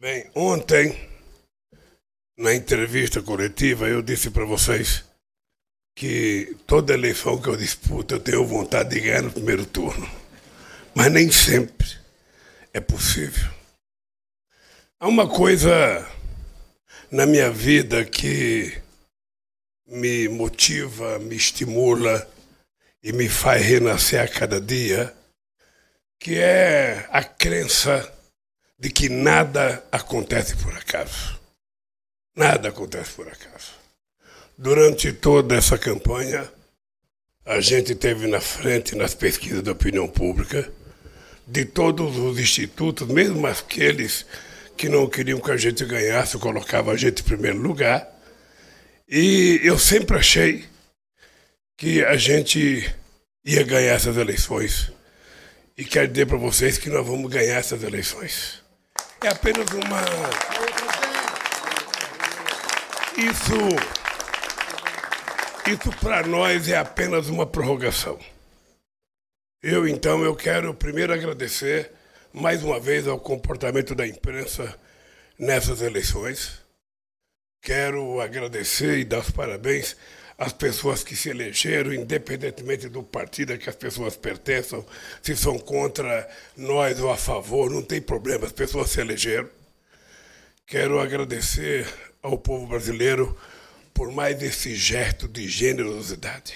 Bem, ontem, na entrevista coletiva, eu disse para vocês que toda eleição que eu disputo eu tenho vontade de ganhar no primeiro turno. Mas nem sempre é possível. Há uma coisa na minha vida que me motiva, me estimula e me faz renascer a cada dia, que é a crença de que nada acontece por acaso. Nada acontece por acaso. Durante toda essa campanha, a gente teve na frente nas pesquisas da opinião pública de todos os institutos, mesmo aqueles que não queriam que a gente ganhasse, colocavam a gente em primeiro lugar. E eu sempre achei que a gente ia ganhar essas eleições. E quero dizer para vocês que nós vamos ganhar essas eleições. É apenas uma. Isso. Isso para nós é apenas uma prorrogação. Eu, então, eu quero primeiro agradecer mais uma vez ao comportamento da imprensa nessas eleições. Quero agradecer e dar os parabéns às pessoas que se elegeram, independentemente do partido a que as pessoas pertençam, se são contra nós ou a favor, não tem problema, as pessoas se elegeram. Quero agradecer ao povo brasileiro por mais esse gesto de generosidade.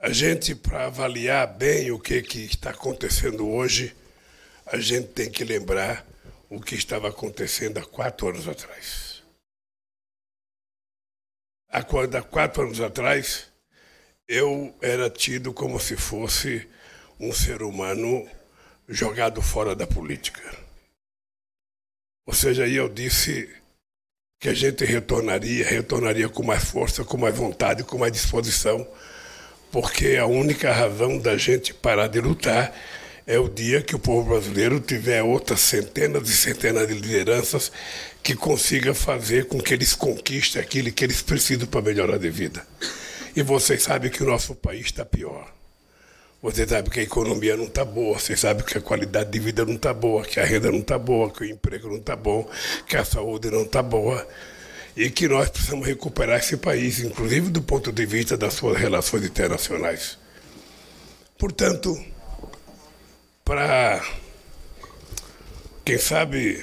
A gente, para avaliar bem o que, que está acontecendo hoje, a gente tem que lembrar o que estava acontecendo há quatro anos atrás. Há quatro anos atrás, eu era tido como se fosse um ser humano jogado fora da política. Ou seja, aí eu disse que a gente retornaria, retornaria com mais força, com mais vontade, com mais disposição, porque a única razão da gente parar de lutar é o dia que o povo brasileiro tiver outras centenas e centenas de lideranças que consiga fazer com que eles conquistem aquilo que eles precisam para melhorar de vida. E vocês sabem que o nosso país está pior. Vocês sabem que a economia não está boa, vocês sabem que a qualidade de vida não está boa, que a renda não está boa, que o emprego não está bom, que a saúde não está boa. E que nós precisamos recuperar esse país, inclusive do ponto de vista das suas relações internacionais. Portanto, para, quem sabe,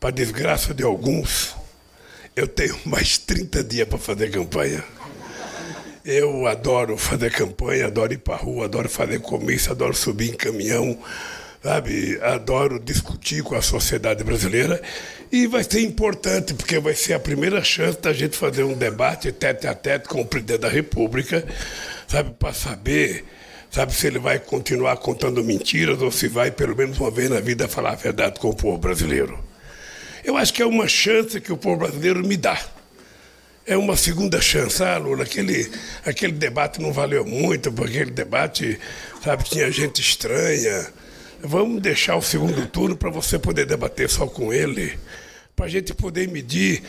para desgraça de alguns, eu tenho mais 30 dias para fazer campanha. Eu adoro fazer campanha, adoro ir para rua, adoro fazer comício, adoro subir em caminhão, sabe? Adoro discutir com a sociedade brasileira. E vai ser importante, porque vai ser a primeira chance da gente fazer um debate tete a tete com o presidente da República, sabe? Para saber sabe se ele vai continuar contando mentiras ou se vai, pelo menos uma vez na vida, falar a verdade com o povo brasileiro. Eu acho que é uma chance que o povo brasileiro me dá. É uma segunda chance. Ah, Lula, aquele, aquele debate não valeu muito, porque aquele debate, sabe, tinha gente estranha. Vamos deixar o segundo turno para você poder debater só com ele, para a gente poder medir,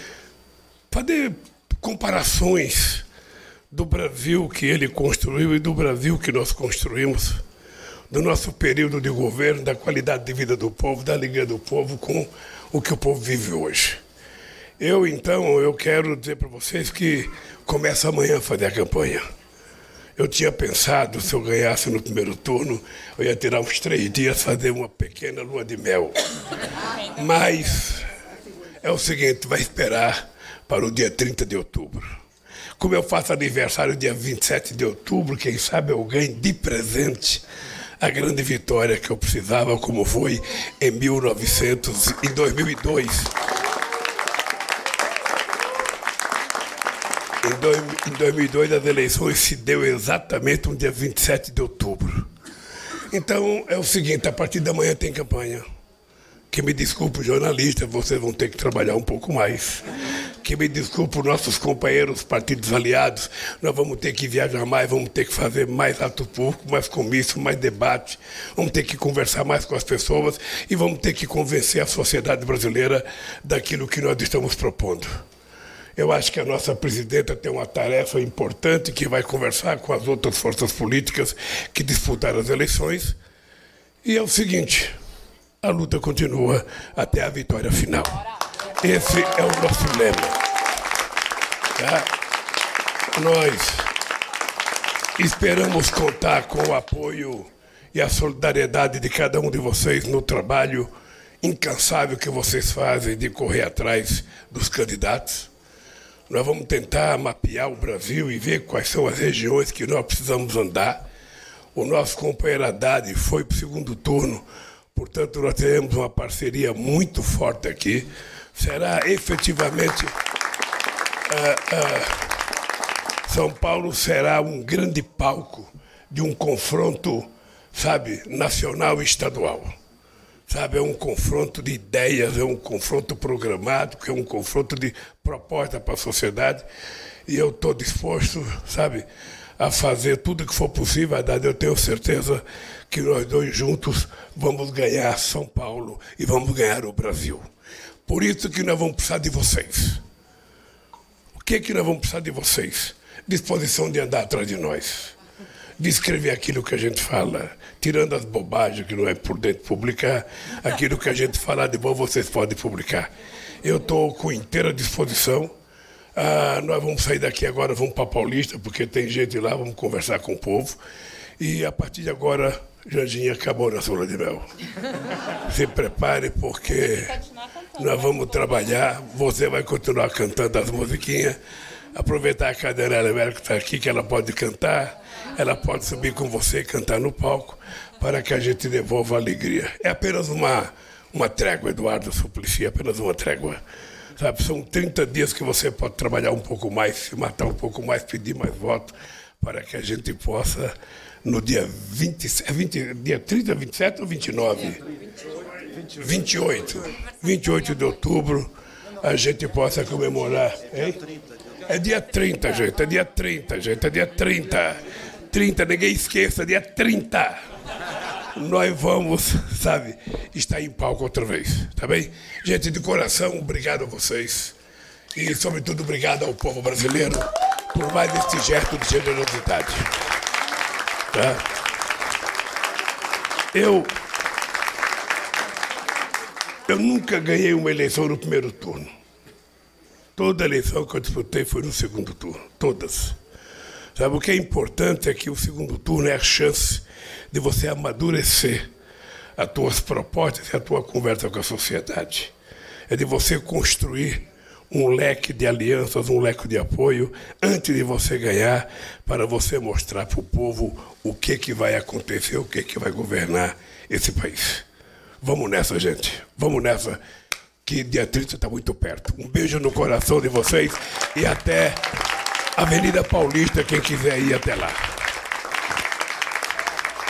fazer comparações do Brasil que ele construiu e do Brasil que nós construímos, do nosso período de governo, da qualidade de vida do povo, da alegria do povo com o que o povo vive hoje. Eu, então, eu quero dizer para vocês que começa amanhã a fazer a campanha. Eu tinha pensado, se eu ganhasse no primeiro turno, eu ia tirar uns três dias, fazer uma pequena lua de mel. Mas é o seguinte, vai esperar para o dia 30 de outubro. Como eu faço aniversário dia 27 de outubro, quem sabe eu ganho de presente a grande vitória que eu precisava, como foi em 1900, em 2002. Em 2002 as eleições se deu exatamente no dia 27 de outubro. Então é o seguinte, a partir da manhã tem campanha. Que me desculpe, jornalistas, vocês vão ter que trabalhar um pouco mais que me desculpe os nossos companheiros partidos aliados, nós vamos ter que viajar mais, vamos ter que fazer mais ato público, mais comício, mais debate, vamos ter que conversar mais com as pessoas e vamos ter que convencer a sociedade brasileira daquilo que nós estamos propondo. Eu acho que a nossa presidenta tem uma tarefa importante que vai conversar com as outras forças políticas que disputaram as eleições. E é o seguinte: a luta continua até a vitória final. Esse é o nosso lema. Tá? Nós esperamos contar com o apoio e a solidariedade de cada um de vocês no trabalho incansável que vocês fazem de correr atrás dos candidatos. Nós vamos tentar mapear o Brasil e ver quais são as regiões que nós precisamos andar. O nosso companheiro Haddad foi para o segundo turno, portanto, nós teremos uma parceria muito forte aqui. Será efetivamente. Uh, uh, São Paulo será um grande palco de um confronto, sabe, nacional e estadual. Sabe, é um confronto de ideias, é um confronto programático, é um confronto de proposta para a sociedade. E eu estou disposto, sabe, a fazer tudo que for possível. Haddad, eu tenho certeza que nós dois juntos vamos ganhar São Paulo e vamos ganhar o Brasil. Por isso que nós vamos precisar de vocês. O que, é que nós vamos precisar de vocês? Disposição de andar atrás de nós de escrever aquilo que a gente fala, tirando as bobagens que não é por dentro publicar, aquilo que a gente falar de bom vocês podem publicar. Eu estou com inteira disposição. Ah, nós vamos sair daqui agora, vamos para Paulista, porque tem gente lá, vamos conversar com o povo. E a partir de agora, Janjinha acabou na zona de mel. Se prepare, porque nós vamos trabalhar. Você vai continuar cantando as musiquinhas. Aproveitar a cadeira América que está aqui, que ela pode cantar ela pode subir com você e cantar no palco para que a gente devolva a alegria. É apenas uma, uma trégua, Eduardo Suplicy, apenas uma trégua. Sabe, são 30 dias que você pode trabalhar um pouco mais, se matar um pouco mais, pedir mais votos, para que a gente possa, no dia 20, 20 dia 30, 27 ou 29? 28. 28 de outubro, a gente possa comemorar. Hein? É dia 30, gente, é dia 30, gente, é dia 30. 30, ninguém esqueça, dia 30. Nós vamos, sabe, estar em palco outra vez, tá bem? Gente, de coração, obrigado a vocês. E, sobretudo, obrigado ao povo brasileiro por mais este gesto de generosidade. Tá? Eu. Eu nunca ganhei uma eleição no primeiro turno. Toda eleição que eu disputei foi no segundo turno. Todas. Sabe, o que é importante é que o segundo turno é a chance de você amadurecer as tuas propostas e a tua conversa com a sociedade. É de você construir um leque de alianças, um leque de apoio, antes de você ganhar, para você mostrar para o povo o que, que vai acontecer, o que, que vai governar esse país. Vamos nessa, gente. Vamos nessa, que dia 30 está muito perto. Um beijo no coração de vocês e até Avenida Paulista, quem quiser ir até lá.